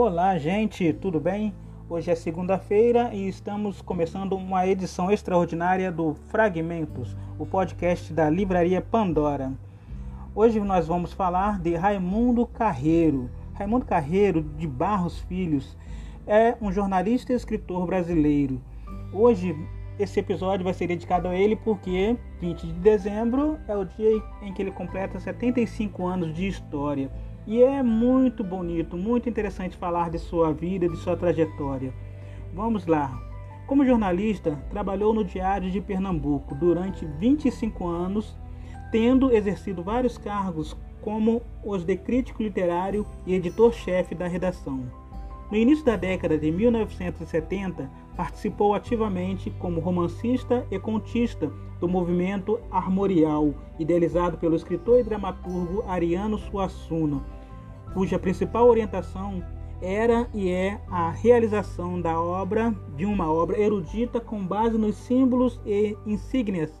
Olá, gente, tudo bem? Hoje é segunda-feira e estamos começando uma edição extraordinária do Fragmentos, o podcast da Livraria Pandora. Hoje nós vamos falar de Raimundo Carreiro. Raimundo Carreiro de Barros Filhos é um jornalista e escritor brasileiro. Hoje esse episódio vai ser dedicado a ele porque 20 de dezembro é o dia em que ele completa 75 anos de história. E é muito bonito, muito interessante falar de sua vida, de sua trajetória. Vamos lá. Como jornalista, trabalhou no Diário de Pernambuco durante 25 anos, tendo exercido vários cargos como os de crítico literário e editor-chefe da redação. No início da década de 1970, participou ativamente como romancista e contista do movimento armorial, idealizado pelo escritor e dramaturgo Ariano Suassuna, cuja principal orientação era e é a realização da obra de uma obra erudita com base nos símbolos e insígnias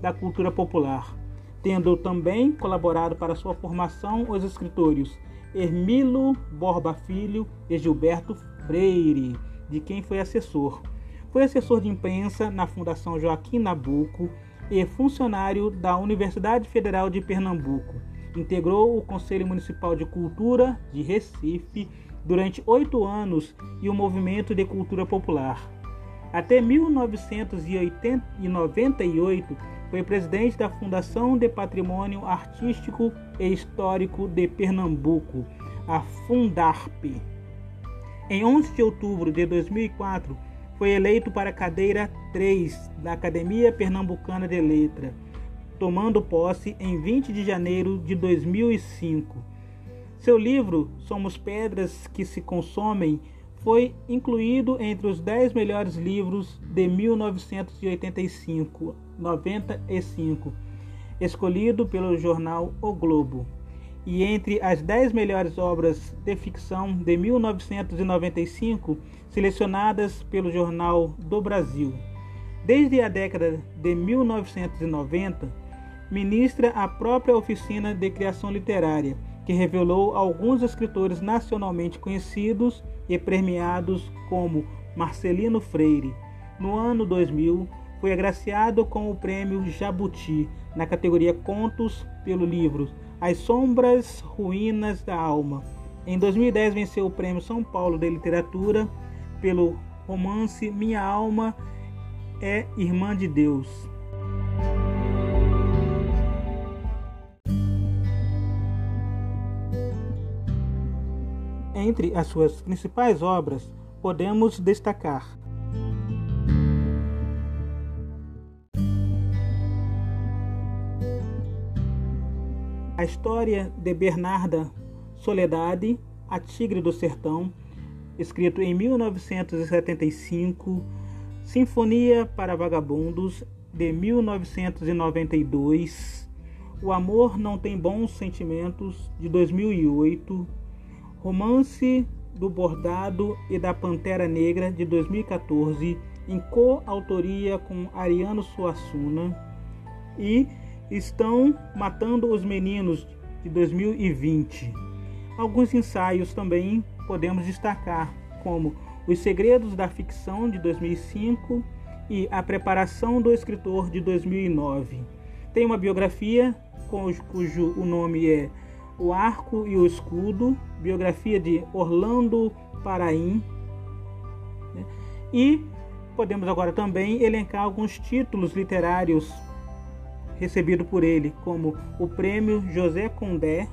da cultura popular, tendo também colaborado para sua formação os escritores Hermilo Borba Filho e Gilberto Freire, de quem foi assessor. Foi assessor de imprensa na Fundação Joaquim Nabuco e funcionário da Universidade Federal de Pernambuco Integrou o Conselho Municipal de Cultura de Recife durante oito anos e o Movimento de Cultura Popular. Até 1998, foi presidente da Fundação de Patrimônio Artístico e Histórico de Pernambuco, a Fundarp. Em 11 de outubro de 2004, foi eleito para a cadeira 3 da Academia Pernambucana de Letra tomando posse em 20 de janeiro de 2005. Seu livro Somos Pedras que se Consomem foi incluído entre os 10 melhores livros de 1985, 95, escolhido pelo jornal O Globo, e entre as 10 melhores obras de ficção de 1995, selecionadas pelo Jornal do Brasil. Desde a década de 1990, ministra a própria oficina de criação literária, que revelou alguns escritores nacionalmente conhecidos e premiados como Marcelino Freire. No ano 2000, foi agraciado com o prêmio Jabuti na categoria Contos pelo livro As Sombras Ruínas da Alma. Em 2010 venceu o prêmio São Paulo de Literatura pelo romance Minha Alma é Irmã de Deus. Entre as suas principais obras, podemos destacar a história de Bernarda Soledade, a Tigre do Sertão, escrito em 1975, Sinfonia para Vagabundos, de 1992, O Amor Não Tem Bons Sentimentos, de 2008, Romance do Bordado e da Pantera Negra de 2014, em coautoria com Ariano Suassuna, e Estão Matando os Meninos de 2020. Alguns ensaios também podemos destacar, como Os Segredos da Ficção de 2005 e A Preparação do Escritor de 2009. Tem uma biografia cujo, o nome é o Arco e o Escudo, biografia de Orlando Paraim. Né? E podemos agora também elencar alguns títulos literários recebidos por ele, como o Prêmio José Condé,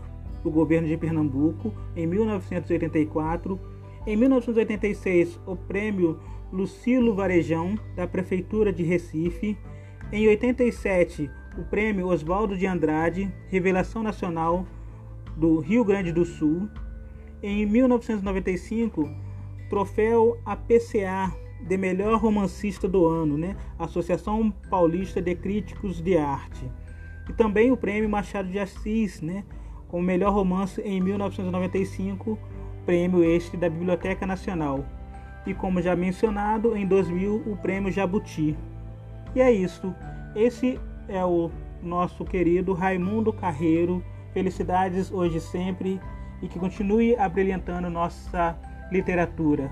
do governo de Pernambuco, em 1984. Em 1986, o Prêmio Lucilo Varejão, da Prefeitura de Recife. Em 87, o Prêmio Oswaldo de Andrade, Revelação Nacional do Rio Grande do Sul. Em 1995, troféu APCA de melhor romancista do ano, né? Associação Paulista de Críticos de Arte. E também o prêmio Machado de Assis, né? Como melhor romance em 1995, prêmio este da Biblioteca Nacional. E como já mencionado, em 2000, o prêmio Jabuti. E é isso. Esse é o nosso querido Raimundo Carreiro Felicidades hoje e sempre e que continue abrilhantando nossa literatura.